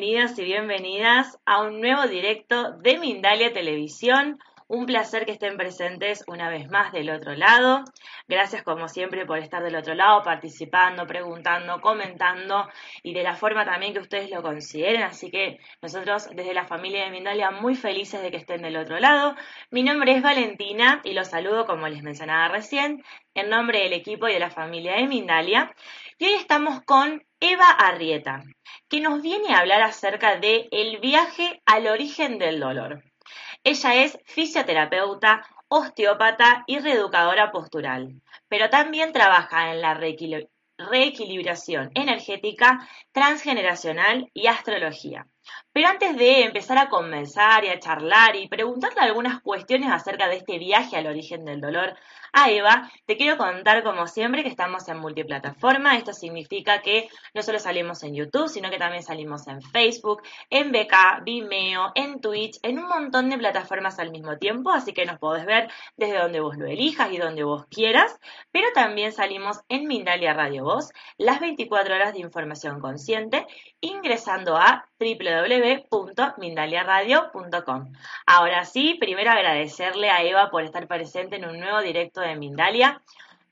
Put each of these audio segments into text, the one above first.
Bienvenidos y bienvenidas a un nuevo directo de Mindalia Televisión. Un placer que estén presentes una vez más del otro lado. Gracias como siempre por estar del otro lado, participando, preguntando, comentando y de la forma también que ustedes lo consideren. Así que nosotros desde la familia de Mindalia muy felices de que estén del otro lado. Mi nombre es Valentina y los saludo como les mencionaba recién en nombre del equipo y de la familia de Mindalia. Y hoy estamos con Eva Arrieta, que nos viene a hablar acerca de el viaje al origen del dolor. Ella es fisioterapeuta, osteópata y reeducadora postural, pero también trabaja en la reequilibración energética, transgeneracional y astrología. Pero antes de empezar a conversar y a charlar y preguntarle algunas cuestiones acerca de este viaje al origen del dolor a Eva, te quiero contar como siempre que estamos en multiplataforma. Esto significa que no solo salimos en YouTube, sino que también salimos en Facebook, en BK, Vimeo, en Twitch, en un montón de plataformas al mismo tiempo, así que nos podés ver desde donde vos lo elijas y donde vos quieras, pero también salimos en Mindalia Radio Voz, las 24 horas de información consciente, ingresando a www.mindaliaradio.com. Ahora sí, primero agradecerle a Eva por estar presente en un nuevo directo de Mindalia,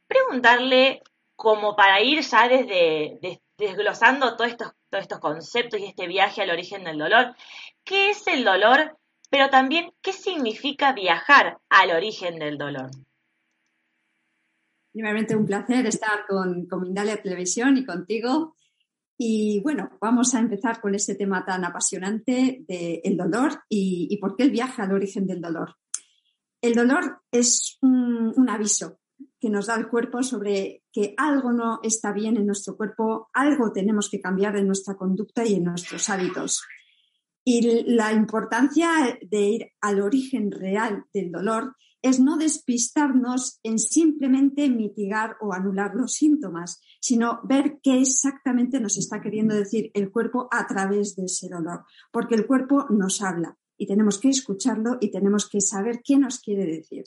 preguntarle como para ir ya desde desglosando todos estos, todos estos conceptos y este viaje al origen del dolor, ¿qué es el dolor? Pero también, ¿qué significa viajar al origen del dolor? Primeramente, un placer estar con, con Mindalia Televisión y contigo. Y bueno, vamos a empezar con este tema tan apasionante del dolor y, y por qué el viaje al origen del dolor. El dolor es un, aviso que nos da el cuerpo sobre que algo no está bien en nuestro cuerpo, algo tenemos que cambiar en nuestra conducta y en nuestros hábitos. Y la importancia de ir al origen real del dolor es no despistarnos en simplemente mitigar o anular los síntomas, sino ver qué exactamente nos está queriendo decir el cuerpo a través de ese dolor, porque el cuerpo nos habla y tenemos que escucharlo y tenemos que saber qué nos quiere decir.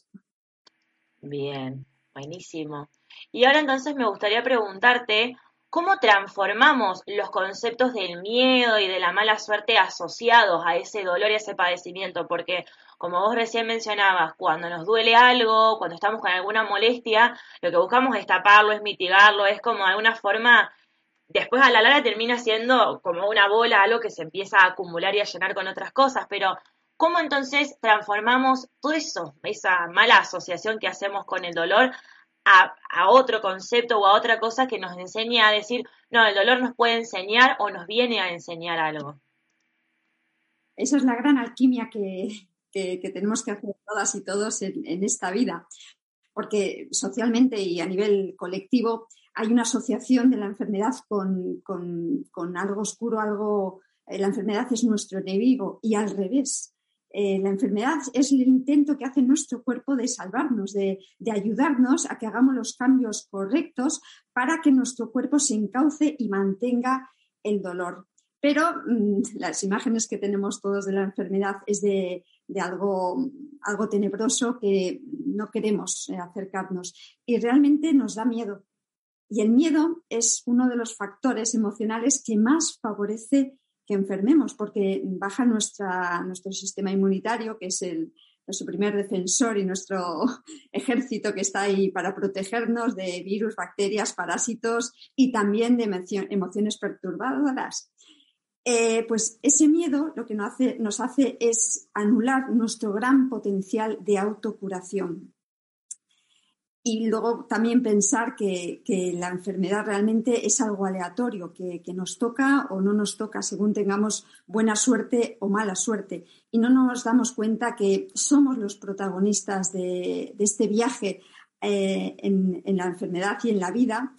Bien, buenísimo. Y ahora entonces me gustaría preguntarte, ¿cómo transformamos los conceptos del miedo y de la mala suerte asociados a ese dolor y a ese padecimiento? Porque, como vos recién mencionabas, cuando nos duele algo, cuando estamos con alguna molestia, lo que buscamos es taparlo, es mitigarlo, es como de alguna forma después a la larga termina siendo como una bola, algo que se empieza a acumular y a llenar con otras cosas, pero ¿cómo entonces transformamos todo eso, esa mala asociación que hacemos con el dolor, a, otro concepto o a otra cosa que nos enseña a decir, no, el dolor nos puede enseñar o nos viene a enseñar algo? Esa es la gran alquimia que, tenemos que hacer todas y todos en esta vida, porque socialmente y a nivel colectivo hay una asociación de la enfermedad con, algo oscuro, algo. Eh, la enfermedad es nuestro enemigo y al revés. Eh, la enfermedad es el intento que hace nuestro cuerpo de salvarnos, de, ayudarnos a que hagamos los cambios correctos para que nuestro cuerpo se encauce y mantenga el dolor. Pero mm, las imágenes que tenemos todos de la enfermedad es de, algo, algo tenebroso que no queremos eh, acercarnos y realmente nos da miedo. Y el miedo es uno de los factores emocionales que más favorece que enfermemos, porque baja nuestro sistema inmunitario, que es el, nuestro primer defensor y nuestro ejército que está ahí para protegernos de virus, bacterias, parásitos y también de emociones perturbadoras. Eh, pues ese miedo lo que nos hace es anular nuestro gran potencial de autocuración. Y luego también pensar que, la enfermedad realmente es algo aleatorio, que, nos toca o no nos toca según tengamos buena suerte o mala suerte. Y no nos damos cuenta que somos los protagonistas de, este viaje eh, en, la enfermedad y en la vida.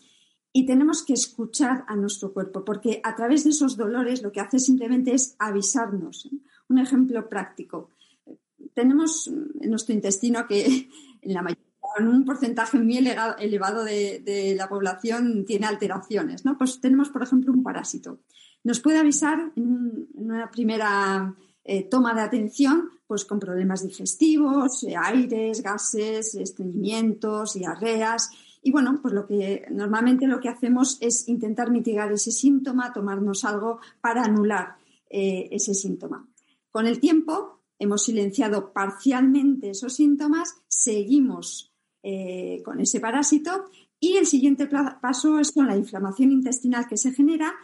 Y tenemos que escuchar a nuestro cuerpo, porque a través de esos dolores lo que hace simplemente es avisarnos. Un ejemplo práctico. Tenemos en nuestro intestino que en la mayoría un porcentaje muy elevado de, la población tiene alteraciones, ¿no? Pues tenemos, por ejemplo, un parásito. Nos puede avisar en, una primera eh, toma de atención, pues con problemas digestivos, eh, aires, gases, estreñimientos, diarreas. Y bueno, pues lo que normalmente lo que hacemos es intentar mitigar ese síntoma, tomarnos algo para anular eh, ese síntoma. Con el tiempo hemos silenciado parcialmente esos síntomas, seguimos eh, con ese parásito. Y el siguiente paso es con la inflamación intestinal que se genera,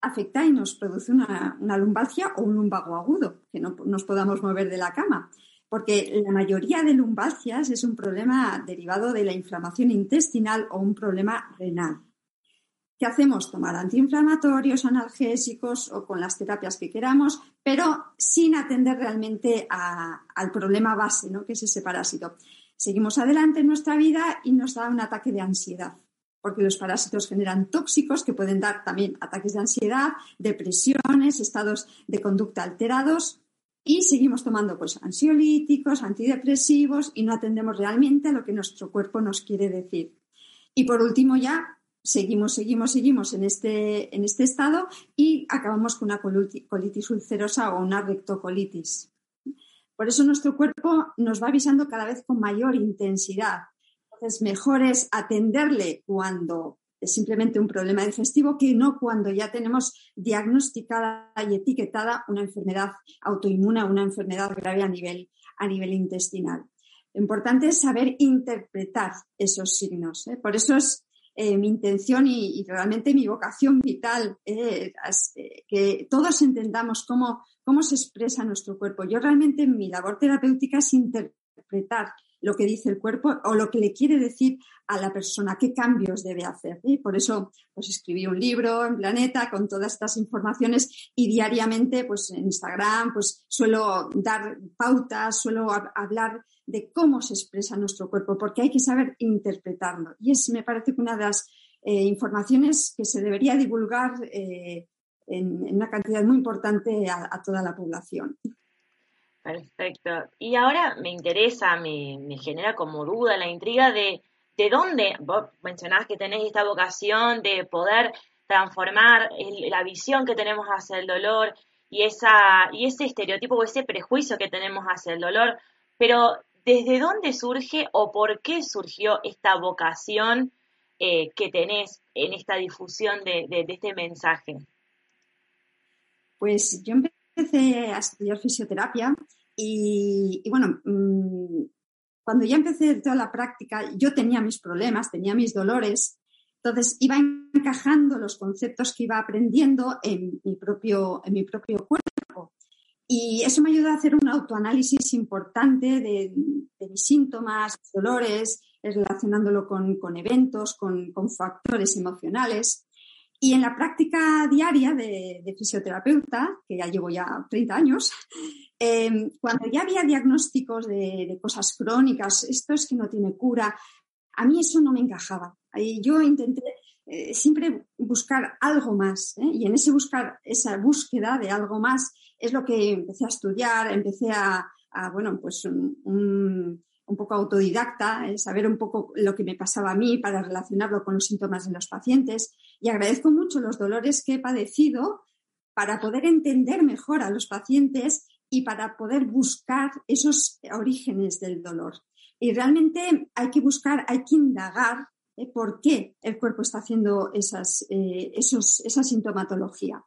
afecta y nos produce una, lumbalgia o un lumbago agudo, que no nos podamos mover de la cama. Porque la mayoría de lumbalgias es un problema derivado de la inflamación intestinal o un problema renal. ¿Qué hacemos? Tomar antiinflamatorios, analgésicos o con las terapias que queramos, pero sin atender realmente al problema base, ¿no? que es ese parásito. Seguimos adelante en nuestra vida y nos da un ataque de ansiedad, porque los parásitos generan tóxicos que pueden dar también ataques de ansiedad, depresiones, estados de conducta alterados y seguimos tomando pues ansiolíticos, antidepresivos y no atendemos realmente a lo que nuestro cuerpo nos quiere decir. Y por último ya seguimos, seguimos, seguimos en este, en este estado y acabamos con una colitis ulcerosa o una rectocolitis. Por eso nuestro cuerpo nos va avisando cada vez con mayor intensidad. Entonces, mejor es atenderle cuando es simplemente un problema digestivo que no cuando ya tenemos diagnosticada y etiquetada una enfermedad autoinmune, una enfermedad grave a nivel, a nivel intestinal. Lo importante es saber interpretar esos signos. ¿eh? Por eso es eh, mi intención y, realmente mi vocación vital, eh, que todos entendamos cómo, cómo se expresa nuestro cuerpo. Yo realmente mi labor terapéutica es interpretar lo que dice el cuerpo o lo que le quiere decir a la persona, qué cambios debe hacer. Y por eso pues, escribí un libro en Planeta con todas estas informaciones y diariamente pues, en Instagram pues, suelo dar pautas, suelo hablar de cómo se expresa nuestro cuerpo, porque hay que saber interpretarlo. Y es, me parece una de las eh, informaciones que se debería divulgar eh, en, una cantidad muy importante a, toda la población. Perfecto. Y ahora me interesa, me, genera como duda la intriga de, de dónde, vos mencionás que tenéis esta vocación de poder transformar la visión que tenemos hacia el dolor y, esa, y ese estereotipo o ese prejuicio que tenemos hacia el dolor, pero ¿desde dónde surge o por qué surgió esta vocación eh, que tenés en esta difusión de, este mensaje? Pues yo empecé a estudiar fisioterapia y, bueno, mm, cuando ya empecé toda la práctica, yo tenía mis problemas, tenía mis dolores, entonces iba encajando los conceptos que iba aprendiendo en mi propio, en mi propio cuerpo. Y eso me ayudó a hacer un autoanálisis importante de, mis síntomas, dolores, relacionándolo con, eventos, con, factores emocionales. Y en la práctica diaria de, fisioterapeuta, que ya llevo ya 30 años, em, cuando ya había diagnósticos de, cosas crónicas, esto es que no tiene cura, a mí eso no me encajaba. Yo intenté eh, siempre buscar algo más. ¿eh? Y en ese buscar, esa búsqueda de algo más, es lo que empecé a estudiar, empecé a, bueno, pues un, poco autodidacta, eh, saber un poco lo que me pasaba a mí para relacionarlo con los síntomas de los pacientes. Y agradezco mucho los dolores que he padecido para poder entender mejor a los pacientes y para poder buscar esos orígenes del dolor. Y realmente hay que buscar, hay que indagar eh, por qué el cuerpo está haciendo esas, eh, esos, esa sintomatología.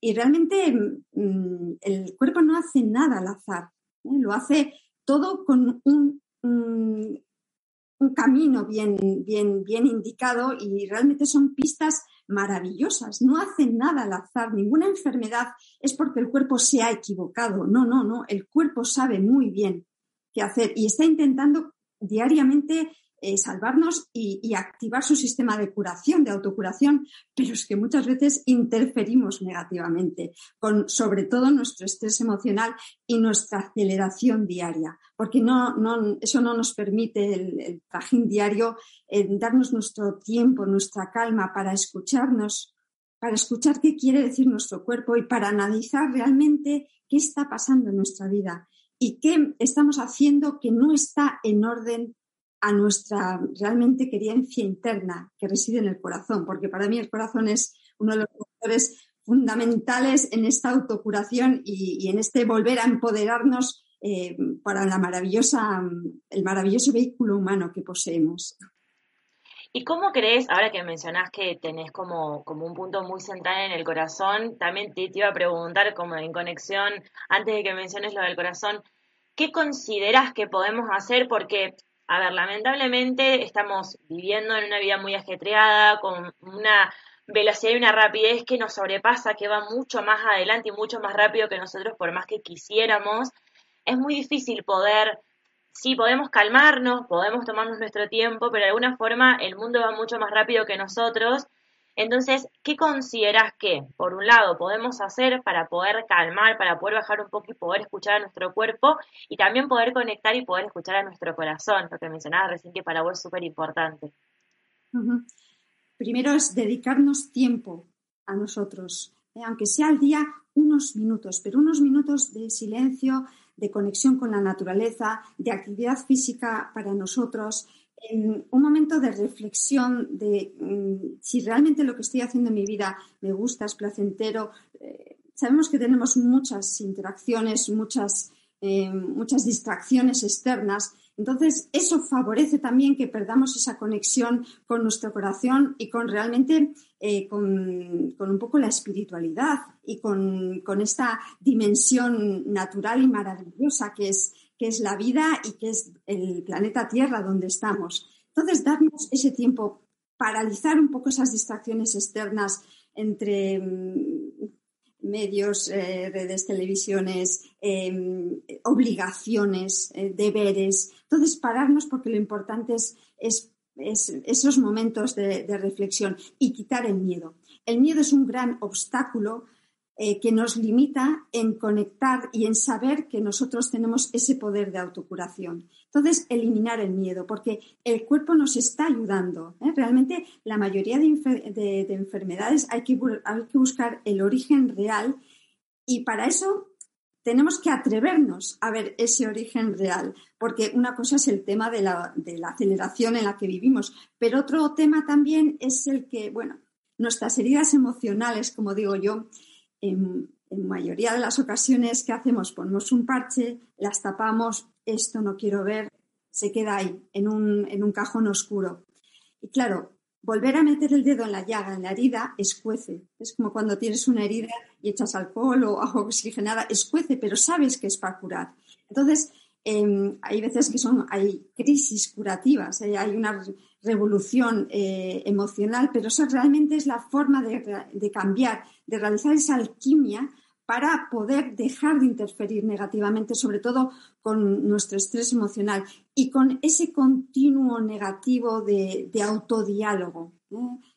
Y realmente mm, el cuerpo no hace nada al azar, ¿eh? lo hace todo con un, un, camino bien, bien, bien indicado y realmente son pistas maravillosas. No hace nada al azar, ninguna enfermedad es porque el cuerpo se ha equivocado. No, no, no. El cuerpo sabe muy bien qué hacer y está intentando diariamente eh, salvarnos y, activar su sistema de curación, de autocuración, pero es que muchas veces interferimos negativamente con sobre todo nuestro estrés emocional y nuestra aceleración diaria, porque no, eso no nos permite el, trajín diario darnos nuestro tiempo, nuestra calma para escucharnos, para escuchar qué quiere decir nuestro cuerpo y para analizar realmente qué está pasando en nuestra vida y qué estamos haciendo que no está en orden a nuestra realmente querencia interna que reside en el corazón, porque para mí el corazón es uno de los factores fundamentales en esta autocuración y, en este volver a empoderarnos eh, para la maravillosa, el maravilloso vehículo humano que poseemos. ¿Y cómo crees, ahora que mencionás que tenés como, como un punto muy central en el corazón, también te, te, iba a preguntar como en conexión, antes de que menciones lo del corazón, ¿qué consideras que podemos hacer? Porque a ver, lamentablemente estamos viviendo en una vida muy ajetreada, con una velocidad y una rapidez que nos sobrepasa, que va mucho más adelante y mucho más rápido que nosotros, por más que quisiéramos. Es muy difícil poder, sí, podemos calmarnos, podemos tomarnos nuestro tiempo, pero de alguna forma el mundo va mucho más rápido que nosotros entonces, ¿qué consideras que, por un lado, podemos hacer para poder calmar, para poder bajar un poco y poder escuchar a nuestro cuerpo y también poder conectar y poder escuchar a nuestro corazón? Lo que mencionabas recién que para vos es súper importante. Primero es dedicarnos tiempo a nosotros, ¿eh? aunque sea al día unos minutos, pero unos minutos de silencio, de conexión con la naturaleza, de actividad física para nosotros, en un momento de reflexión de mm, si realmente lo que estoy haciendo en mi vida me gusta, es placentero. Eh, sabemos que tenemos muchas interacciones, muchas, eh, muchas distracciones externas. Entonces, eso favorece también que perdamos esa conexión con nuestro corazón y con realmente eh, con, un poco la espiritualidad y con, con esta dimensión natural y maravillosa que es que es la vida y que es el planeta Tierra donde estamos. Entonces, darnos ese tiempo, paralizar un poco esas distracciones externas entre mm, medios, eh, redes, televisiones, em, obligaciones, eh, deberes. Entonces, pararnos porque lo importante es, esos momentos de reflexión y quitar el miedo. El miedo es un gran obstáculo eh, que nos limita en conectar y en saber que nosotros tenemos ese poder de autocuración. Entonces, eliminar el miedo, porque el cuerpo nos está ayudando. ¿eh? Realmente, la mayoría de, enfermedades hay que, buscar el origen real y para eso tenemos que atrevernos a ver ese origen real, porque una cosa es el tema de la, de la, aceleración en la que vivimos, pero otro tema también es el que, bueno, nuestras heridas emocionales, como digo yo, en, mayoría de las ocasiones, ¿qué hacemos? Ponemos un parche, las tapamos, esto no quiero ver, se queda ahí, en un, en un cajón oscuro. Y claro, volver a meter el dedo en la llaga, en la herida, escuece. Es como cuando tienes una herida y echas alcohol o agua oxigenada, escuece, pero sabes que es para curar. Entonces, em, hay veces que son, hay crisis curativas, ¿eh? hay una revolución eh, emocional, pero eso realmente es la forma de, cambiar, de realizar esa alquimia para poder dejar de interferir negativamente, sobre todo con nuestro estrés emocional y con ese continuo negativo de, autodiálogo,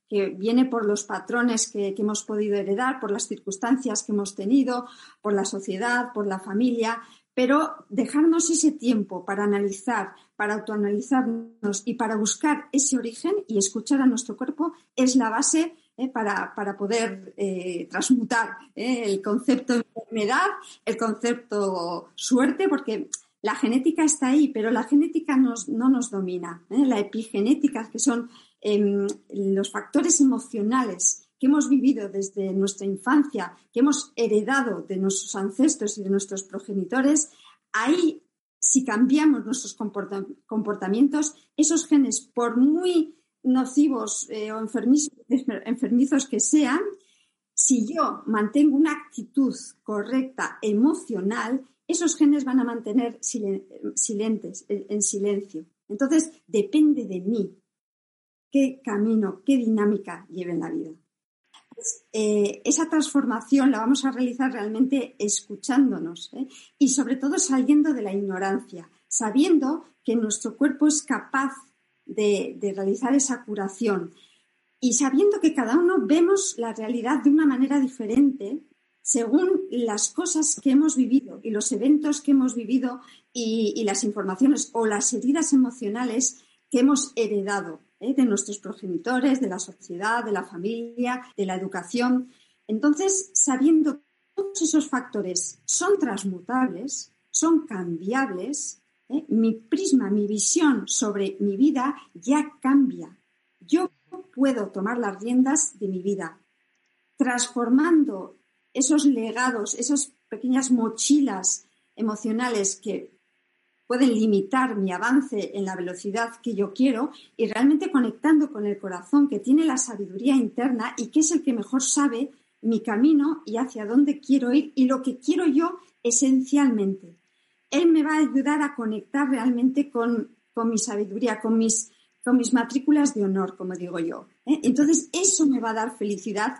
que viene por los patrones que, hemos podido heredar, por las circunstancias que hemos tenido, por la sociedad, por la familia, pero dejarnos ese tiempo para analizar, para autoanalizarnos y para buscar ese origen y escuchar a nuestro cuerpo es la base eh, para, poder eh, transmutar eh, el concepto de enfermedad, el concepto suerte, porque la genética está ahí, pero la genética no nos domina. La epigenética, que son em, los factores emocionales que hemos vivido desde nuestra infancia, que hemos heredado de nuestros ancestros y de nuestros progenitores, ahí si cambiamos nuestros comportamientos, esos genes, por muy nocivos eh, o enfermizos, que sean, si yo mantengo una actitud correcta emocional, esos genes van a mantener silentes, en silencio. Entonces, depende de mí qué camino, qué dinámica lleve en la vida. Eh, esa transformación la vamos a realizar realmente escuchándonos ¿eh? y sobre todo saliendo de la ignorancia, sabiendo que nuestro cuerpo es capaz de, de realizar esa curación. Y sabiendo que cada uno vemos la realidad de una manera diferente, según las cosas que hemos vivido y los eventos que hemos vivido y, las informaciones o las heridas emocionales que hemos heredado ¿eh? de nuestros progenitores, de la sociedad, de la familia, de la educación. Entonces, sabiendo que todos esos factores son transmutables, son cambiables, ¿eh? mi prisma, mi visión sobre mi vida ya cambia. Yo puedo tomar las riendas de mi vida, transformando esos legados, esas pequeñas mochilas emocionales que pueden limitar mi avance en la velocidad que yo quiero y realmente conectando con el corazón que tiene la sabiduría interna y que es el que mejor sabe mi camino y hacia dónde quiero ir y lo que quiero yo esencialmente. Él me va a ayudar a conectar realmente con, mi sabiduría, con mis, con mis matrículas de honor, como digo yo. ¿eh? Entonces, eso me va a dar felicidad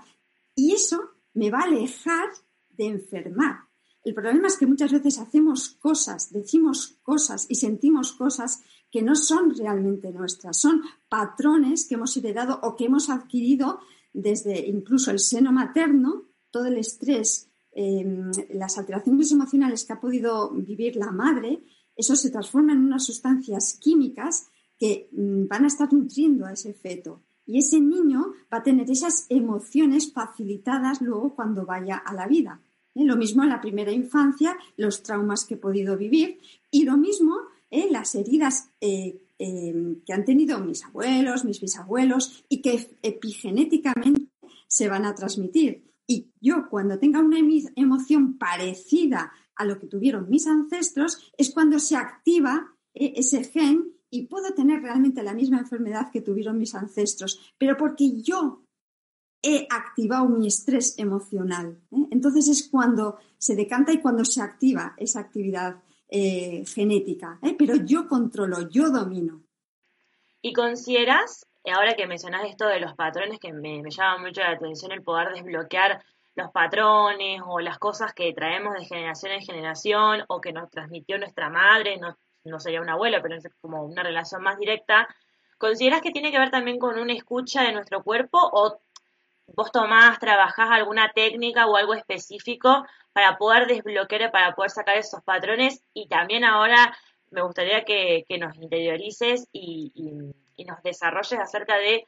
y eso me va a alejar de enfermar. El problema es que muchas veces hacemos cosas, decimos cosas y sentimos cosas que no son realmente nuestras, son patrones que hemos heredado o que hemos adquirido desde incluso el seno materno, todo el estrés, em, las alteraciones emocionales que ha podido vivir la madre, eso se transforma en unas sustancias químicas que mm, van a estar nutriendo a ese feto y ese niño va a tener esas emociones facilitadas luego cuando vaya a la vida. ¿Eh? Lo mismo en la primera infancia, los traumas que he podido vivir y lo mismo ¿eh? las heridas eh, que han tenido mis abuelos, mis bisabuelos y que epigenéticamente se van a transmitir. Y yo cuando tenga una emoción parecida a lo que tuvieron mis ancestros es cuando se activa ese gen y puedo tener realmente la misma enfermedad que tuvieron mis ancestros, pero porque yo he activado mi estrés emocional. ¿eh? Entonces es cuando se decanta y cuando se activa esa actividad eh, genética, ¿eh? pero yo controlo, yo domino. ¿Y consideras, ahora que mencionas esto de los patrones, que me, llama mucho la atención el poder desbloquear los patrones o las cosas que traemos de generación en generación o que nos transmitió nuestra madre, nos no sería un abuelo, pero es como una relación más directa, ¿consideras que tiene que ver también con una escucha de nuestro cuerpo o vos tomás, trabajás alguna técnica o algo específico para poder desbloquear, para poder sacar esos patrones? Y también ahora me gustaría que, nos interiorices y, nos desarrolles acerca de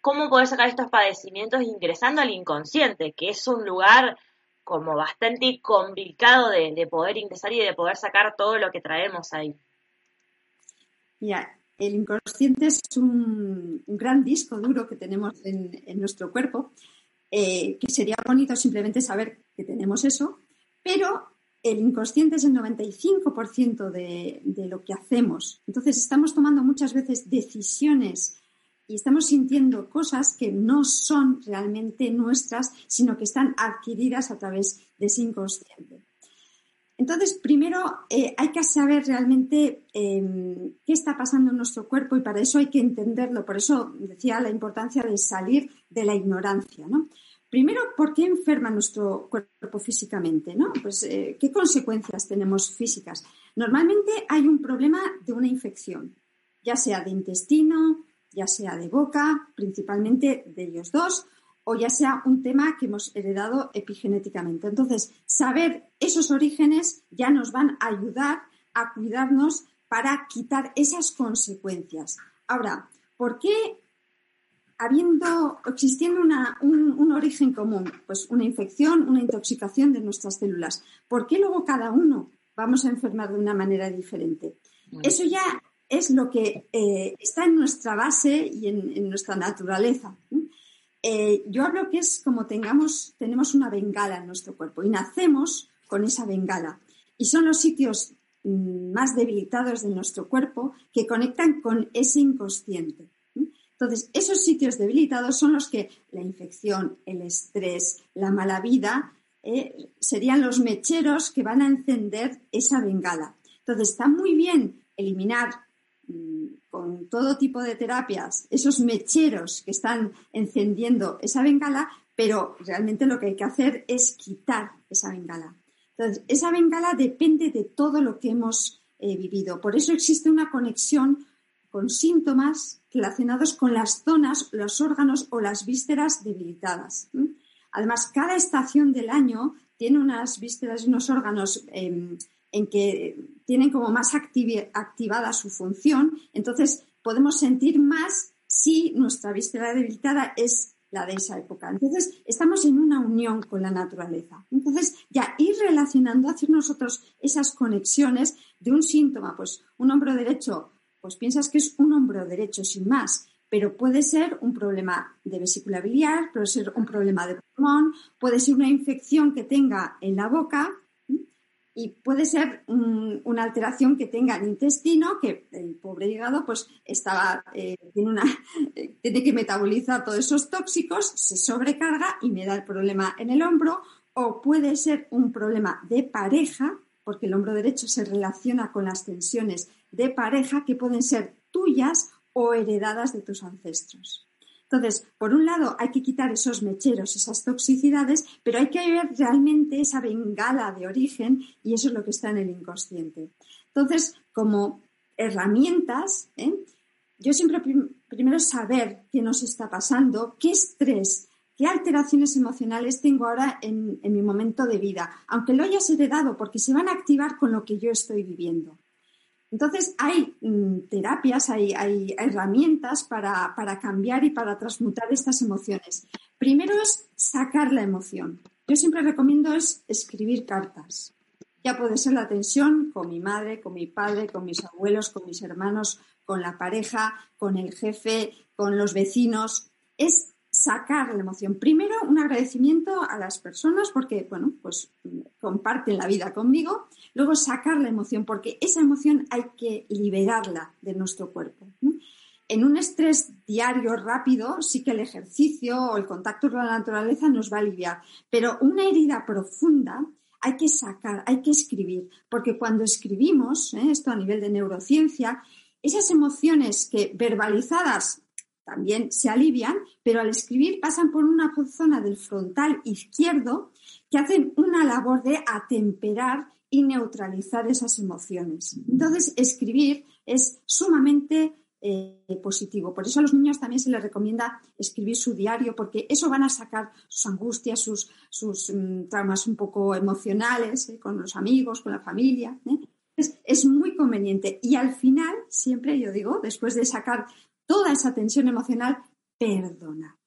cómo poder sacar estos padecimientos ingresando al inconsciente, que es un lugar como bastante complicado de, de poder ingresar y de poder sacar todo lo que traemos ahí el inconsciente es un, gran disco duro que tenemos en, nuestro cuerpo, eh, que sería bonito simplemente saber que tenemos eso, pero el inconsciente es el 95% de, de lo que hacemos. Entonces estamos tomando muchas veces decisiones y estamos sintiendo cosas que no son realmente nuestras, sino que están adquiridas a través de ese inconsciente. Entonces, primero eh, hay que saber realmente em, qué está pasando en nuestro cuerpo y para eso hay que entenderlo. Por eso decía la importancia de salir de la ignorancia. ¿no? Primero, ¿por qué enferma nuestro cuerpo físicamente? Pues, eh, ¿Qué consecuencias tenemos físicas? Normalmente hay un problema de una infección, ya sea de intestino, ya sea de boca, principalmente de ellos dos, o ya sea un tema que hemos heredado epigenéticamente. Entonces, saber esos orígenes ya nos van a ayudar a cuidarnos para quitar esas consecuencias. Ahora, ¿por qué habiendo, existiendo un, origen común, pues una infección, una intoxicación de nuestras células, ¿por qué luego cada uno vamos a enfermar de una manera diferente? Eso ya es lo que eh, está en nuestra base y en, nuestra naturaleza. Eh, yo hablo que es como tengamos, tenemos una bengala en nuestro cuerpo y nacemos con esa bengala. Y son los sitios mm, más debilitados de nuestro cuerpo que conectan con ese inconsciente. Entonces, esos sitios debilitados son los que la infección, el estrés, la mala vida, eh, serían los mecheros que van a encender esa bengala. Entonces, está muy bien eliminar mm, con todo tipo de terapias esos mecheros que están encendiendo esa bengala, pero realmente lo que hay que hacer es quitar esa bengala. Entonces, esa bengala depende de todo lo que hemos eh, vivido. Por eso existe una conexión con síntomas relacionados con las zonas, los órganos o las vísceras debilitadas. Además, cada estación del año tiene unas vísceras y unos órganos em, en que tienen como más activada su función, entonces podemos sentir más si nuestra víscera debilitada es la de esa época. Entonces, estamos en una unión con la naturaleza. Entonces, ya ir relacionando, hacer nosotros esas conexiones de un síntoma, pues un hombro derecho, pues piensas que es un hombro derecho sin más, pero puede ser un problema de vesícula biliar, puede ser un problema de pulmón, puede ser una infección que tenga en la boca, y puede ser una alteración que tenga el intestino, que el pobre hígado pues estaba, eh, tiene, una, tiene que metabolizar todos esos tóxicos, se sobrecarga y me da el problema en el hombro, o puede ser un problema de pareja, porque el hombro derecho se relaciona con las tensiones de pareja que pueden ser tuyas o heredadas de tus ancestros. Entonces, por un lado, hay que quitar esos mecheros, esas toxicidades, pero hay que ver realmente esa bengala de origen y eso es lo que está en el inconsciente. Entonces, como herramientas, ¿eh? yo siempre primero saber qué nos está pasando, qué estrés, qué alteraciones emocionales tengo ahora en, en mi momento de vida, aunque lo hayas heredado, porque se van a activar con lo que yo estoy viviendo. Entonces, hay mm, terapias, hay, herramientas para, cambiar y para transmutar estas emociones. Primero es sacar la emoción. Yo siempre recomiendo es escribir cartas. Ya puede ser la tensión con mi madre, con mi padre, con mis abuelos, con mis hermanos, con la pareja, con el jefe, con los vecinos. Es sacar la emoción. Primero, un agradecimiento a las personas porque, bueno, pues comparten la vida conmigo. Luego, sacar la emoción porque esa emoción hay que liberarla de nuestro cuerpo. En un estrés diario rápido, sí que el ejercicio o el contacto con la naturaleza nos va a aliviar, pero una herida profunda hay que sacar, hay que escribir, porque cuando escribimos, ¿eh? esto a nivel de neurociencia, esas emociones que verbalizadas también se alivian, pero al escribir pasan por una zona del frontal izquierdo que hacen una labor de atemperar y neutralizar esas emociones. Entonces, escribir es sumamente eh, positivo. Por eso a los niños también se les recomienda escribir su diario, porque eso van a sacar sus angustias, sus, sus mm, traumas un poco emocionales eh, con los amigos, con la familia. ¿eh? Es, es, muy conveniente. Y al final, siempre yo digo, después de sacar toda esa tensión emocional, perdona.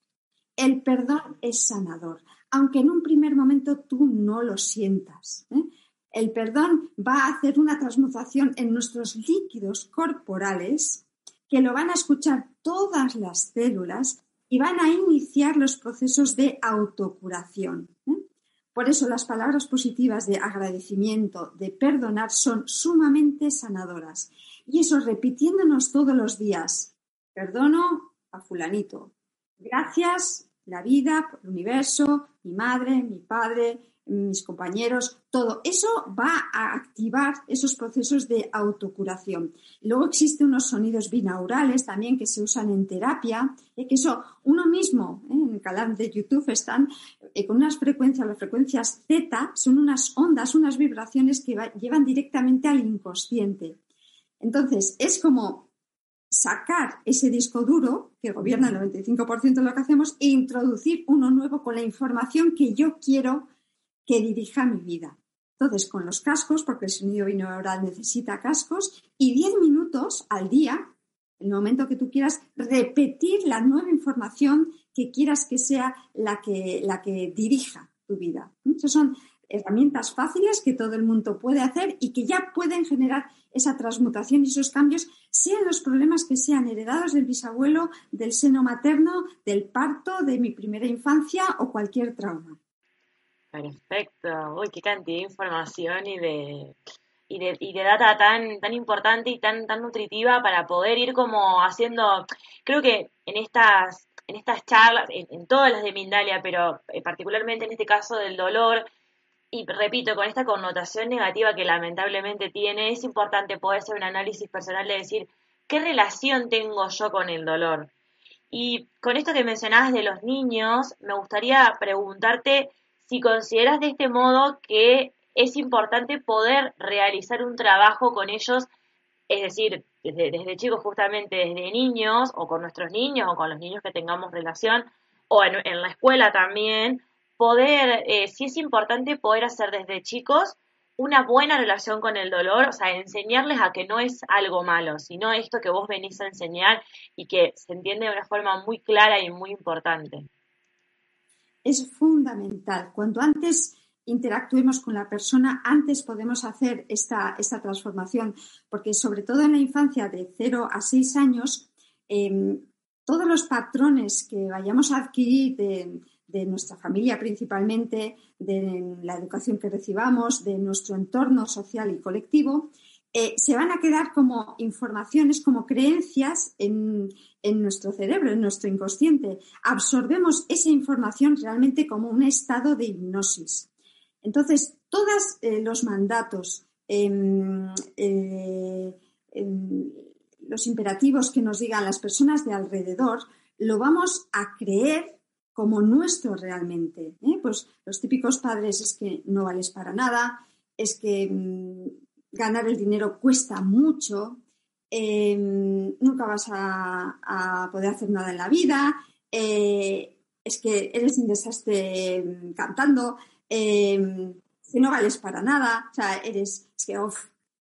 El perdón es sanador, aunque en un primer momento tú no lo sientas. ¿eh? El perdón va a hacer una transmutación en nuestros líquidos corporales que lo van a escuchar todas las células y van a iniciar los procesos de autocuración. ¿eh? Por eso las palabras positivas de agradecimiento, de perdonar, son sumamente sanadoras. Y eso repitiéndonos todos los días, Perdono a fulanito. Gracias, la vida, el universo, mi madre, mi padre, mis compañeros, todo eso va a activar esos procesos de autocuración. Luego existen unos sonidos binaurales también que se usan en terapia, eh, que eso uno mismo, eh, en el canal de YouTube están eh, con unas frecuencias, las frecuencias Z, son unas ondas, unas vibraciones que llevan directamente al inconsciente. Entonces, es como sacar ese disco duro, que gobierna el 95% de lo que hacemos, e introducir uno nuevo con la información que yo quiero que dirija mi vida. Entonces, con los cascos, porque el sonido binaural necesita cascos, y 10 minutos al día, el momento que tú quieras, repetir la nueva información que quieras que sea la que, la que dirija tu vida. Esas son herramientas fáciles que todo el mundo puede hacer y que ya pueden generar esa transmutación y esos cambios, sean los problemas que sean heredados del bisabuelo, del seno materno, del parto, de mi primera infancia o cualquier trauma. Perfecto. Uy, qué cantidad de información y de, y de, y de data tan, tan importante y tan, tan nutritiva para poder ir como haciendo, creo que en estas, en estas charlas, en, todas las de Mindalia, pero eh, particularmente en este caso del dolor, y repito, con esta connotación negativa que lamentablemente tiene, es importante poder hacer un análisis personal de decir qué relación tengo yo con el dolor. Y con esto que mencionabas de los niños, me gustaría preguntarte si consideras de este modo que es importante poder realizar un trabajo con ellos Es decir, desde, chicos, justamente desde niños, o con nuestros niños, o con los niños que tengamos relación, o en la escuela también, poder, eh, sí es importante poder hacer desde chicos una buena relación con el dolor, o sea, enseñarles a que no es algo malo, sino esto que vos venís a enseñar y que se entiende de una forma muy clara y muy importante. Es fundamental. Cuanto antes interactuemos con la persona, antes podemos hacer esta, esta transformación, porque sobre todo en la infancia de 0 a 6 años, em, todos los patrones que vayamos a adquirir de, de nuestra familia principalmente, de la educación que recibamos, de nuestro entorno social y colectivo, eh, se van a quedar como informaciones, como creencias en, nuestro cerebro, en nuestro inconsciente. Absorbemos esa información realmente como un estado de hipnosis. Entonces, todos eh, los mandatos, em, eh, em, los imperativos que nos digan las personas de alrededor, lo vamos a creer como nuestro realmente. ¿eh? Pues los típicos padres es que no vales para nada, es que mm, ganar el dinero cuesta mucho, em, nunca vas a, poder hacer nada en la vida, eh, es que eres un desastre mm, cantando, em, que no vales para nada, o sea, eres, es que,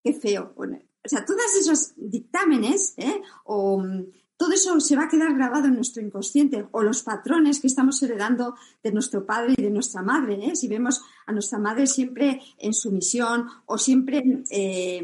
qué feo. o sea, todos esos dictámenes ¿eh? o mm, todo eso se va a quedar grabado en nuestro inconsciente o los patrones que estamos heredando de nuestro padre y de nuestra madre. ¿eh? Si vemos a nuestra madre siempre en sumisión o siempre eh,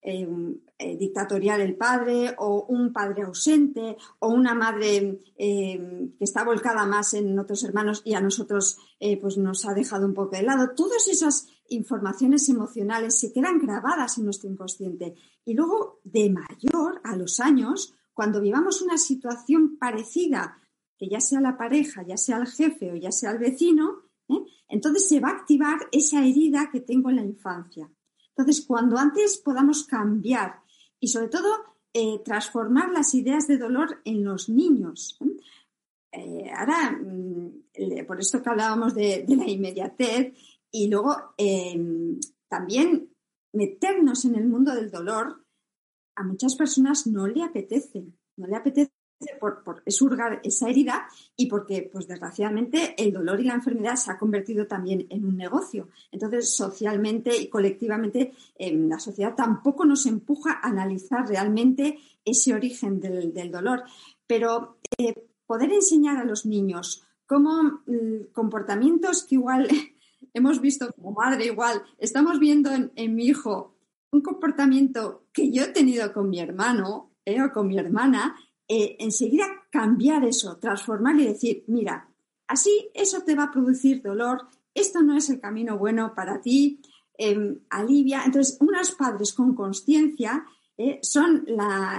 eh, dictatorial el padre o un padre ausente o una madre que está volcada más en otros hermanos y a nosotros pues nos ha dejado un poco de lado. Todas esas informaciones emocionales se quedan grabadas en nuestro inconsciente y luego de mayor a los años cuando vivamos una situación parecida, que ya sea la pareja, ya sea el jefe o ya sea el vecino, ¿eh? entonces se va a activar esa herida que tengo en la infancia. Entonces, cuando antes podamos cambiar y sobre todo eh, transformar las ideas de dolor en los niños. ¿eh? ahora, mm, por esto que hablábamos de, la inmediatez y luego em, también meternos en el mundo del dolor a muchas personas no le apetece, no le apetece por, por hurgar esa herida y porque, pues desgraciadamente, el dolor y la enfermedad se ha convertido también en un negocio. Entonces, socialmente y colectivamente, en la sociedad tampoco nos empuja a analizar realmente ese origen del, dolor. Pero eh, poder enseñar a los niños cómo mm, comportamientos que igual hemos visto como madre, igual estamos viendo en mi hijo un comportamiento que yo he tenido con mi hermano eh, o con mi hermana, eh, enseguida cambiar eso, transformar y decir, mira, así eso te va a producir dolor, esto no es el camino bueno para ti, em, alivia. Entonces, unos padres con conciencia eh, son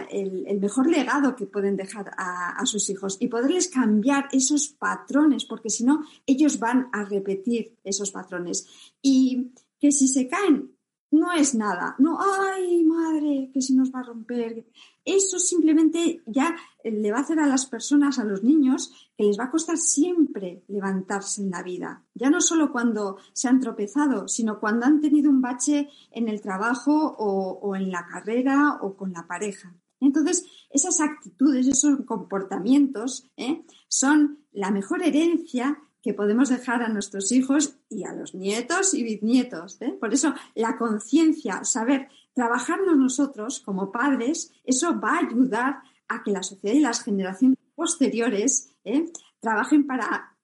el, mejor legado que pueden dejar a, a, sus hijos y poderles cambiar esos patrones, porque si no, ellos van a repetir esos patrones. Y que si se caen no es nada. No, ay, madre, que se nos va a romper. Eso simplemente ya le va a hacer a las personas, a los niños, que les va a costar siempre levantarse en la vida. Ya no solo cuando se han tropezado, sino cuando han tenido un bache en el trabajo o, en la carrera o con la pareja. Entonces, esas actitudes, esos comportamientos ¿eh? son la mejor herencia que podemos dejar a nuestros hijos y a los nietos y bisnietos. ¿eh? Por eso la conciencia, saber trabajarnos nosotros como padres, eso va a ayudar a que la sociedad y las generaciones posteriores ¿eh? trabajen para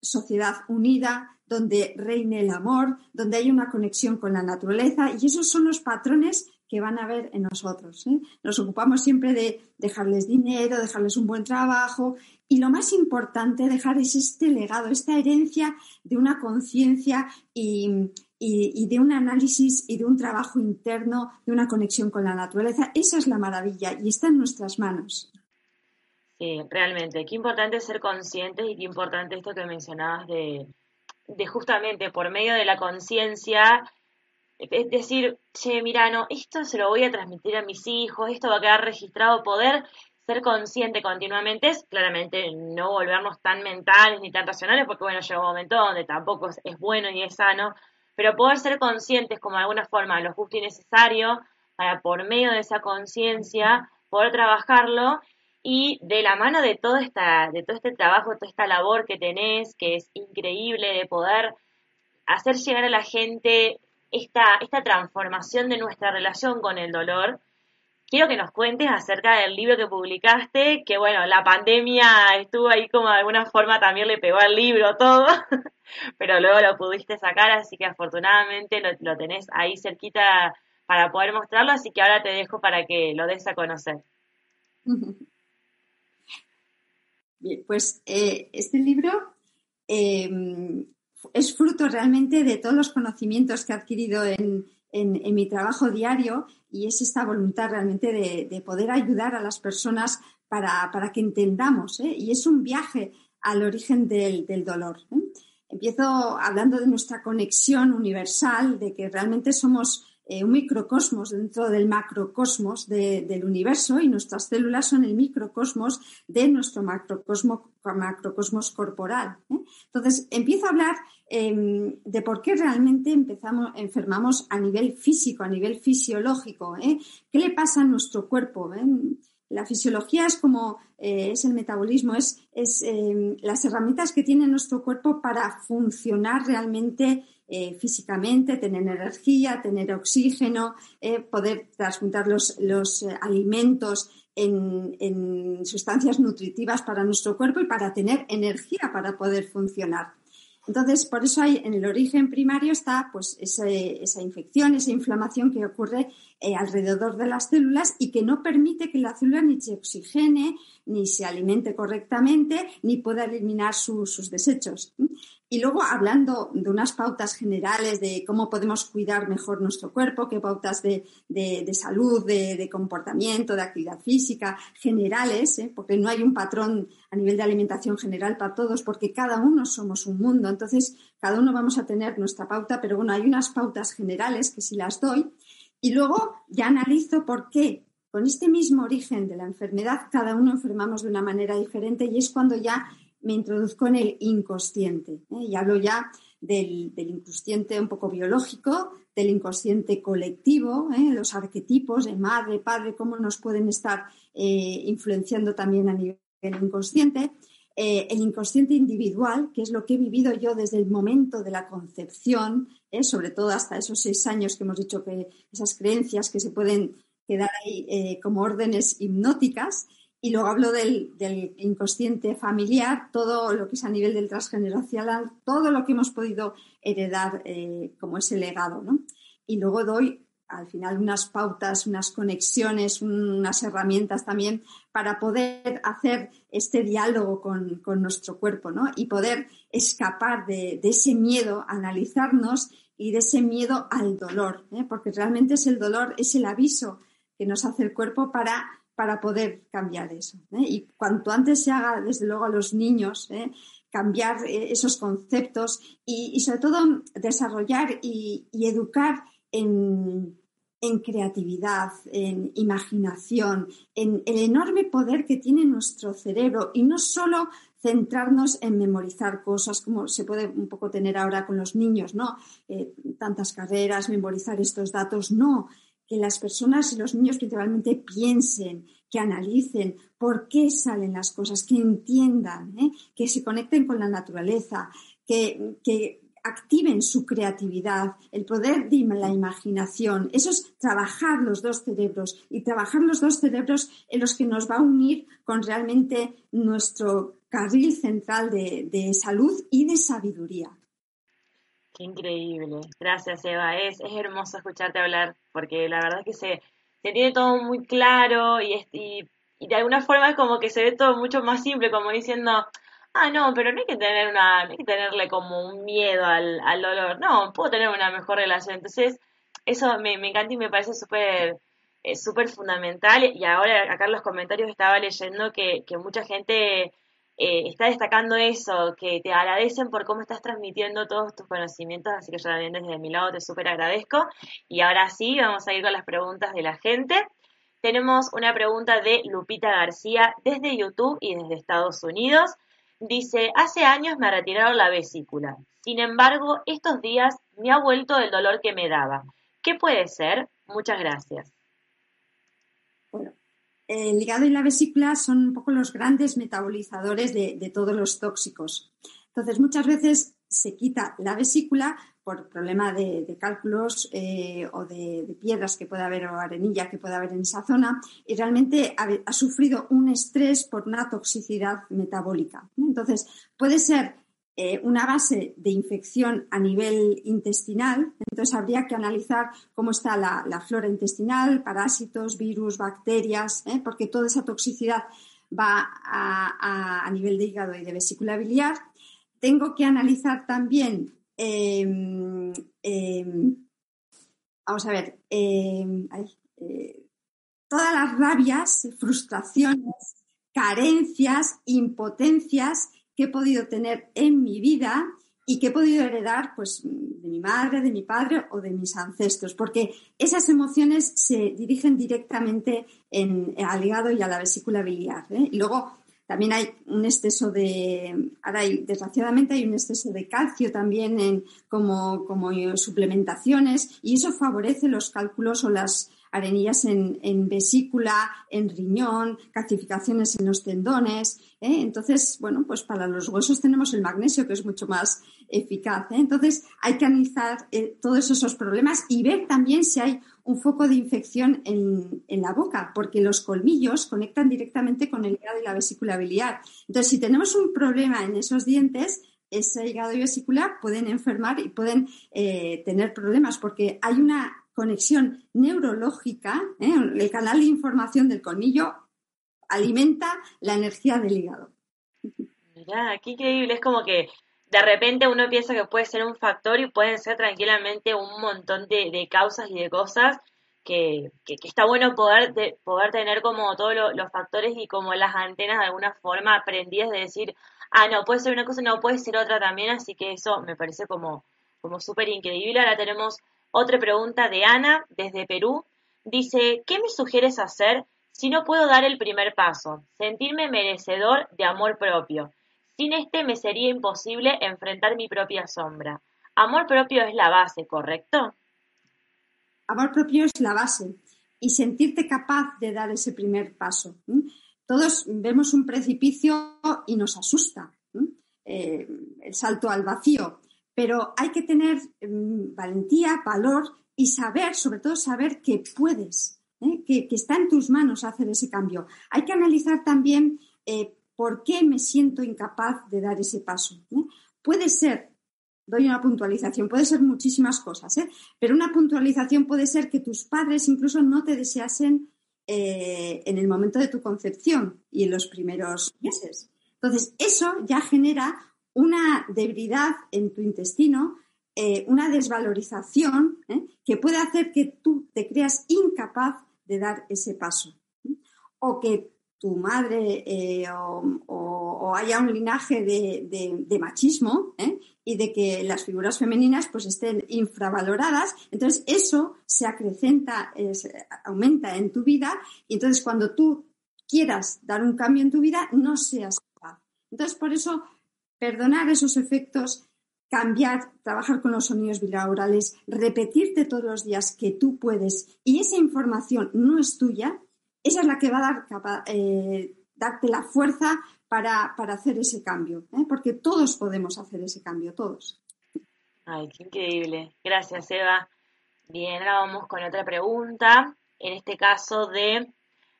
sociedad unida, donde reine el amor, donde hay una conexión con la naturaleza y esos son los patrones que van a ver en nosotros. ¿eh? Nos ocupamos siempre de dejarles dinero, dejarles un buen trabajo y lo más importante, dejar es este legado, esta herencia de una conciencia y, de un análisis y de un trabajo interno, de una conexión con la naturaleza. Esa es la maravilla y está en nuestras manos. Sí, realmente. Qué importante ser conscientes y qué importante esto que mencionabas de, de justamente por medio de la conciencia, es decir, che, mira, no, esto se lo voy a transmitir a mis hijos, esto va a quedar registrado, poder ser consciente continuamente es claramente no volvernos tan mentales ni tan racionales, porque bueno, llega un momento donde tampoco es, bueno ni es sano, pero poder ser conscientes como de alguna forma lo justo y necesario para por medio de esa conciencia poder trabajarlo y de la mano de todo, esta, de todo este trabajo, toda esta labor que tenés, que es increíble de poder hacer llegar a la gente esta, esta transformación de nuestra relación con el dolor, quiero que nos cuentes acerca del libro que publicaste, que bueno, la pandemia estuvo ahí como de alguna forma también le pegó al libro todo, pero luego lo pudiste sacar, así que afortunadamente lo, lo tenés ahí cerquita para poder mostrarlo, así que ahora te dejo para que lo des a conocer. Bien, pues eh, este libro eh, es fruto realmente de todos los conocimientos que he adquirido en, mi trabajo diario y es esta voluntad realmente de, poder ayudar a las personas para, que entendamos. ¿eh? Y es un viaje al origen del, dolor. Empiezo hablando de nuestra conexión universal, de que realmente somos eh, un microcosmos dentro del macrocosmos del universo y nuestras células son el microcosmos de nuestro macrocosmos corporal. ¿eh? Entonces, empiezo a hablar em, de por qué realmente empezamos, enfermamos a nivel físico, a nivel fisiológico. ¿eh? ¿Qué le pasa a nuestro cuerpo? La fisiología es como es el metabolismo, es, es em, las herramientas que tiene nuestro cuerpo para funcionar realmente eh, físicamente, tener energía, tener oxígeno, eh, poder transmutar los, eh, alimentos en, en, sustancias nutritivas para nuestro cuerpo y para tener energía para poder funcionar. Entonces, por eso hay en el origen primario está pues esa infección, esa inflamación que ocurre alrededor de las células y que no permite que la célula ni se oxigene, ni se alimente correctamente, ni pueda eliminar sus desechos. Y luego, hablando de unas pautas generales de cómo podemos cuidar mejor nuestro cuerpo, qué pautas de, salud, de, comportamiento, de actividad física, generales, ¿eh? porque no hay un patrón a nivel de alimentación general para todos, porque cada uno somos un mundo. Entonces, cada uno vamos a tener nuestra pauta, pero bueno, hay unas pautas generales que si las doy. Y luego ya analizo por qué con este mismo origen de la enfermedad, cada uno enfermamos de una manera diferente y es cuando ya me introduzco en el inconsciente. ¿eh? Y hablo ya del, inconsciente un poco biológico, del inconsciente colectivo, ¿eh? los arquetipos de madre, padre, cómo nos pueden estar eh, influenciando también a nivel inconsciente. el inconsciente individual, que es lo que he vivido yo desde el momento de la concepción, sobre todo hasta esos seis años que hemos dicho que esas creencias que se pueden quedar ahí como órdenes hipnóticas, y luego hablo del, inconsciente familiar, todo lo que es a nivel del transgeneracional, todo lo que hemos podido heredar eh, como ese legado. ¿no? Y luego doy al final unas pautas, unas conexiones, unas herramientas también para poder hacer este diálogo con, nuestro cuerpo ¿no? y poder escapar de, ese miedo, analizarnos y de ese miedo al dolor, ¿eh? porque realmente es el dolor, es el aviso que nos hace el cuerpo para para poder cambiar eso. ¿eh? Y cuanto antes se haga, desde luego, a los niños, ¿eh? cambiar eh, esos conceptos y, sobre todo desarrollar y, educar en, creatividad, en imaginación, en el enorme poder que tiene nuestro cerebro y no solo centrarnos en memorizar cosas como se puede un poco tener ahora con los niños, ¿no? tantas carreras, memorizar estos datos, no que las personas y los niños principalmente piensen, que analicen por qué salen las cosas, que entiendan, ¿eh? que se conecten con la naturaleza, que, activen su creatividad, el poder de la imaginación. Eso es trabajar los dos cerebros y trabajar los dos cerebros en los que nos va a unir con realmente nuestro carril central de salud y de sabiduría. Qué increíble. Gracias, Eva. Es, es hermoso escucharte hablar porque la verdad es que se, se tiene todo muy claro y, y, y, de alguna forma es como que se ve todo mucho más simple, como diciendo, ah, no, pero no hay que tener una, no hay que tenerle como un miedo al, al dolor. No, puedo tener una mejor relación. Entonces, eso me, me encanta y me parece súper eh, súper fundamental. Y ahora acá en los comentarios estaba leyendo que, que mucha gente eh, está destacando eso, que te agradecen por cómo estás transmitiendo todos tus conocimientos, así que yo también desde mi lado te súper agradezco. Y ahora sí, vamos a ir con las preguntas de la gente. Tenemos una pregunta de Lupita García desde YouTube y desde Estados Unidos. Dice, hace años me retiraron la vesícula. Sin embargo, estos días me ha vuelto el dolor que me daba. ¿Qué puede ser? Muchas gracias. El hígado y la vesícula son un poco los grandes metabolizadores de, todos los tóxicos. Entonces, muchas veces se quita la vesícula por problema de, cálculos eh, o de, piedras que puede haber o arenilla que puede haber en esa zona y realmente ha, sufrido un estrés por una toxicidad metabólica. Entonces, puede ser eh, una base de infección a nivel intestinal, entonces habría que analizar cómo está la, flora intestinal, parásitos, virus, bacterias, ¿eh? porque toda esa toxicidad va a, nivel de hígado y de vesícula biliar. Tengo que analizar también, em, em, vamos a ver, em, eh, todas las rabias, frustraciones, carencias, impotencias que he podido tener en mi vida y que he podido heredar pues, de mi madre, de mi padre o de mis ancestros, porque esas emociones se dirigen directamente en, al hígado y a la vesícula biliar. ¿eh? Y luego también hay un exceso de, ahora hay, desgraciadamente hay un exceso de calcio también en, como, como suplementaciones y eso favorece los cálculos o las arenillas en, vesícula, en riñón, calcificaciones en los tendones. ¿eh? Entonces, bueno, pues para los huesos tenemos el magnesio, que es mucho más eficaz. ¿eh? Entonces, hay que analizar eh, todos esos problemas y ver también si hay un foco de infección en, en, la boca, porque los colmillos conectan directamente con el hígado y la vesícula biliar. Entonces, si tenemos un problema en esos dientes, ese hígado y vesícula pueden enfermar y pueden tener problemas, porque hay una conexión neurológica, ¿eh? el canal de información del colmillo alimenta la energía del hígado. Mirá, qué increíble, es como que de repente uno piensa que puede ser un factor y pueden ser tranquilamente un montón de, causas y de cosas que, está bueno poder, poder tener como todos los factores y como las antenas de alguna forma aprendidas de decir, ah, no, puede ser una cosa, no, puede ser otra también, así que eso me parece como, como súper increíble. Ahora tenemos otra pregunta de Ana, desde Perú. Dice, ¿qué me sugieres hacer si no puedo dar el primer paso? Sentirme merecedor de amor propio. Sin este me sería imposible enfrentar mi propia sombra. Amor propio es la base, ¿correcto? Amor propio es la base y sentirte capaz de dar ese primer paso. Todos vemos un precipicio y nos asusta. Eh, el salto al vacío pero hay que tener mm, valentía, valor y saber, sobre todo saber que puedes, ¿eh? que, está en tus manos hacer ese cambio. Hay que analizar también eh, por qué me siento incapaz de dar ese paso. ¿eh? Puede ser, doy una puntualización, puede ser muchísimas cosas, pero una puntualización puede ser que tus padres incluso no te deseasen en el momento de tu concepción y en los primeros meses. Entonces, eso ya genera una debilidad en tu intestino, eh, una desvalorización ¿eh? que puede hacer que tú te creas incapaz de dar ese paso. O que tu madre eh, o, haya un linaje de, machismo y de que las figuras femeninas pues estén infravaloradas, entonces eso se acrecenta, aumenta en tu vida y entonces cuando tú quieras dar un cambio en tu vida no seas capaz. Entonces por eso perdonar esos efectos, cambiar, trabajar con los sonidos binaurales, repetirte todos los días que tú puedes y esa información no es tuya, esa es la que va a dar, eh, darte la fuerza para, hacer ese cambio, ¿eh? porque todos podemos hacer ese cambio, todos. Ay, qué increíble. Gracias, Eva. Bien, ahora vamos con otra pregunta. En este caso de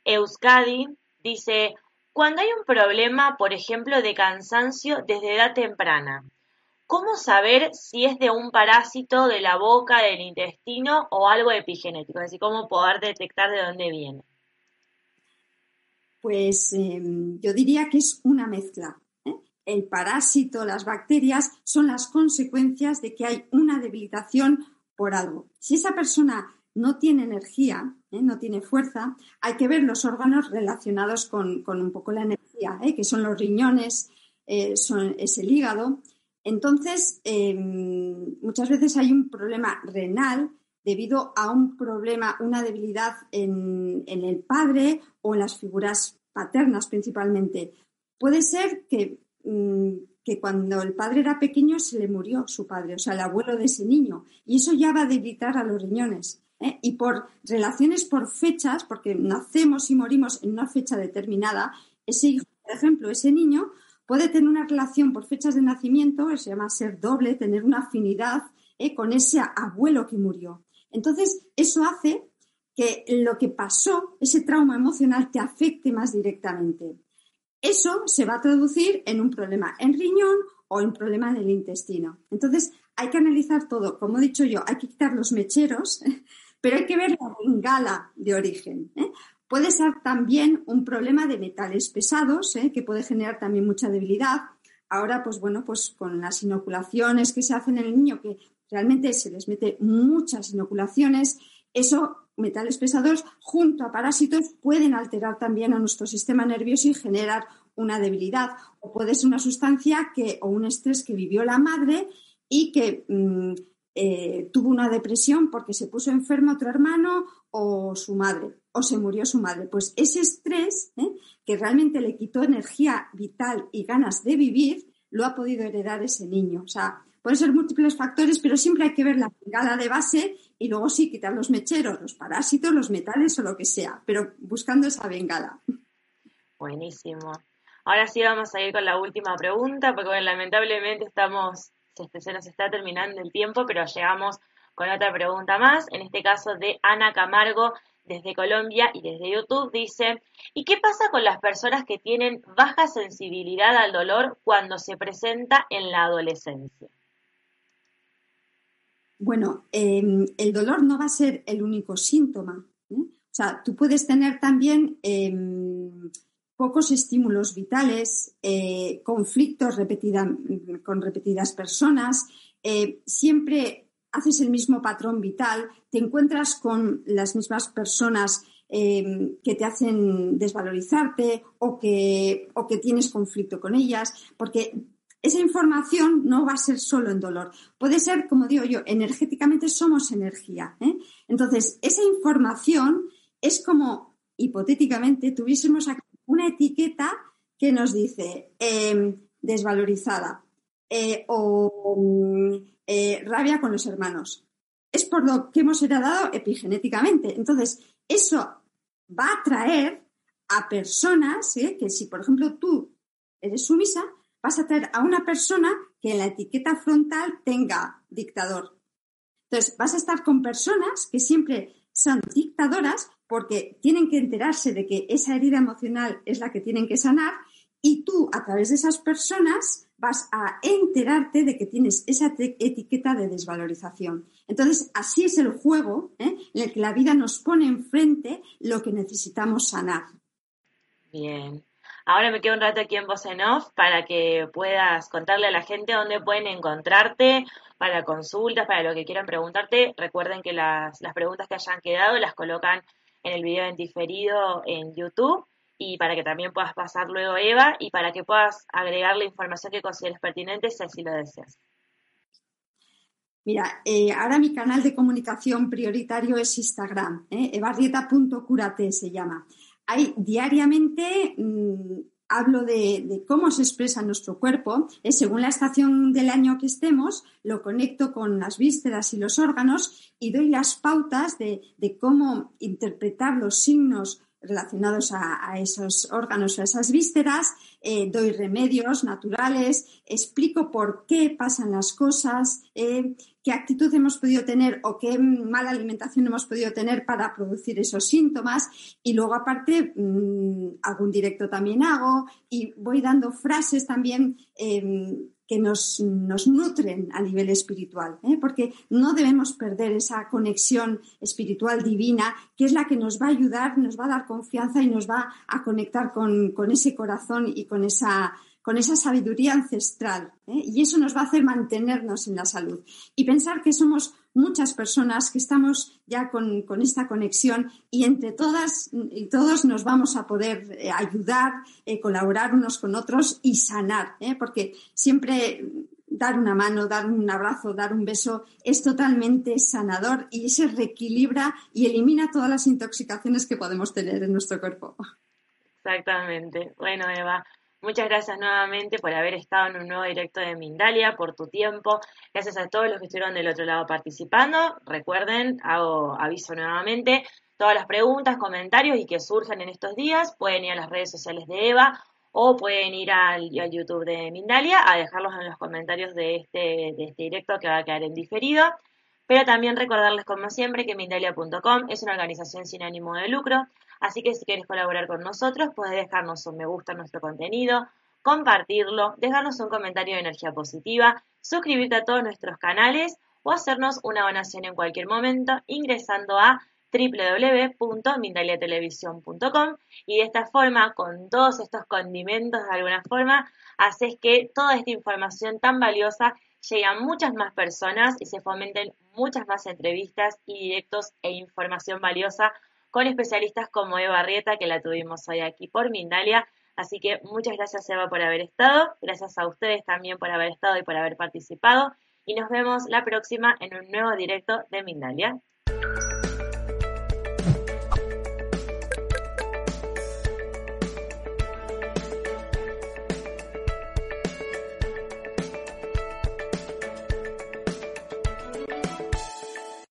Euskadi. Dice, cuando hay un problema, por ejemplo, de cansancio desde edad temprana, ¿cómo saber si es de un parásito de la boca, del intestino o algo epigenético? Es decir, ¿cómo poder detectar de dónde viene? Pues em, yo diría que es una mezcla. ¿eh? El parásito, las bacterias son las consecuencias de que hay una debilitación por algo. Si esa persona no tiene energía, ¿eh? no tiene fuerza, hay que ver los órganos relacionados con, un poco la energía, ¿eh? que son los riñones, eh, son, es el hígado. Entonces, em, muchas veces hay un problema renal debido a un problema, una debilidad en, el padre o en las figuras paternas principalmente. Puede ser que, mm, que cuando el padre era pequeño se le murió su padre, o sea, el abuelo de ese niño, y eso ya va a debilitar a los riñones. ¿Eh? y por relaciones por fechas, porque nacemos y morimos en una fecha determinada, ese hijo, por ejemplo, ese niño puede tener una relación por fechas de nacimiento, se llama ser doble, tener una afinidad ¿eh? con ese abuelo que murió. Entonces, eso hace que lo que pasó, ese trauma emocional, te afecte más directamente. Eso se va a traducir en un problema en riñón o en un problema en el intestino. Entonces, hay que analizar todo. Como he dicho yo, hay que quitar los mecheros, pero hay que ver la bengala de origen. ¿eh? Puede ser también un problema de metales pesados, ¿eh? que puede generar también mucha debilidad. Ahora, pues bueno, pues con las inoculaciones que se hacen en el niño, que realmente se les mete muchas inoculaciones, eso, metales pesados, junto a parásitos, pueden alterar también a nuestro sistema nervioso y generar una debilidad. O puede ser una sustancia que, o un estrés que vivió la madre y que mm, eh, tuvo una depresión porque se puso enfermo otro hermano o su madre, o se murió su madre. Pues ese estrés, ¿eh? que realmente le quitó energía vital y ganas de vivir, lo ha podido heredar ese niño. O sea, pueden ser múltiples factores, pero siempre hay que ver la pegada de base y luego sí quitar los mecheros, los parásitos, los metales o lo que sea, pero buscando esa bengala. Buenísimo. Ahora sí vamos a ir con la última pregunta, porque lamentablemente estamos, se nos está terminando el tiempo, pero llegamos con otra pregunta más, en este caso de Ana Camargo desde Colombia y desde YouTube dice, ¿y qué pasa con las personas que tienen baja sensibilidad al dolor cuando se presenta en la adolescencia? Bueno, em, el dolor no va a ser el único síntoma. ¿eh? O sea, tú puedes tener también em, pocos estímulos vitales, eh, conflictos con repetidas personas, eh, siempre haces el mismo patrón vital, te encuentras con las mismas personas em, que te hacen desvalorizarte o que, o que tienes conflicto con ellas, porque esa información no va a ser solo en dolor. Puede ser, como digo yo, energéticamente somos energía. ¿eh? Entonces, esa información es como, hipotéticamente, tuviésemos una etiqueta que nos dice em, desvalorizada eh, o mm, eh, rabia con los hermanos. Es por lo que hemos heredado epigenéticamente. Entonces, eso va a atraer a personas que si, por ejemplo, tú eres sumisa, vas a traer a una persona que en la etiqueta frontal tenga dictador. Entonces, vas a estar con personas que siempre son dictadoras porque tienen que enterarse de que esa herida emocional es la que tienen que sanar y tú, a través de esas personas, vas a enterarte de que tienes esa etiqueta de desvalorización. Entonces, así es el juego ¿eh? en el que la vida nos pone enfrente lo que necesitamos sanar. Bien. Ahora me quedo un rato aquí en Voz en Off para que puedas contarle a la gente dónde pueden encontrarte para consultas, para lo que quieran preguntarte. Recuerden que las, preguntas que hayan quedado las colocan en el video en diferido en YouTube y para que también puedas pasar luego Eva y para que puedas agregar la información que consideres pertinente si así lo deseas. Mira, eh, ahora mi canal de comunicación prioritario es Instagram, eh, evarrieta.curate se llama. Hay diariamente mm, hablo de, cómo se expresa nuestro cuerpo. Según la estación del año que estemos, lo conecto con las vísceras y los órganos y doy las pautas de, cómo interpretar los signos relacionados a, esos órganos o a esas vísceras, eh, doy remedios naturales, explico por qué pasan las cosas, eh, qué actitud hemos podido tener o qué mala alimentación hemos podido tener para producir esos síntomas. Y luego, aparte, mm, algún directo también hago y voy dando frases también em, que nos, nutren a nivel espiritual, ¿eh? porque no debemos perder esa conexión espiritual divina, que es la que nos va a ayudar, nos va a dar confianza y nos va a conectar con, con ese corazón y con esa con esa sabiduría ancestral. ¿eh? Y eso nos va a hacer mantenernos en la salud. Y pensar que somos muchas personas que estamos ya con, esta conexión y entre todas y todos nos vamos a poder eh, ayudar, eh, colaborar unos con otros y sanar. Porque siempre dar una mano, dar un abrazo, dar un beso es totalmente sanador y se reequilibra y elimina todas las intoxicaciones que podemos tener en nuestro cuerpo. Exactamente. Bueno, Eva, Muchas gracias nuevamente por haber estado en un nuevo directo de Mindalia, por tu tiempo. Gracias a todos los que estuvieron del otro lado participando. Recuerden, hago aviso nuevamente, todas las preguntas, comentarios y que surjan en estos días pueden ir a las redes sociales de Eva o pueden ir al, YouTube de Mindalia a dejarlos en los comentarios de este, de este directo que va a quedar en diferido. Pero también recordarles, como siempre, que Mindalia.com es una organización sin ánimo de lucro, así que si quieres colaborar con nosotros, puedes dejarnos un me gusta a nuestro contenido, compartirlo, dejarnos un comentario de energía positiva, suscribirte a todos nuestros canales o hacernos una donación en cualquier momento ingresando a www.mindaliatelevisión.com y de esta forma, con todos estos condimentos de alguna forma, haces que toda esta información tan valiosa llegan muchas más personas y se fomenten muchas más entrevistas y directos e información valiosa con especialistas como Eva Rieta, que la tuvimos hoy aquí por Mindalia. Así que muchas gracias Eva por haber estado, gracias a ustedes también por haber estado y por haber participado y nos vemos la próxima en un nuevo directo de Mindalia.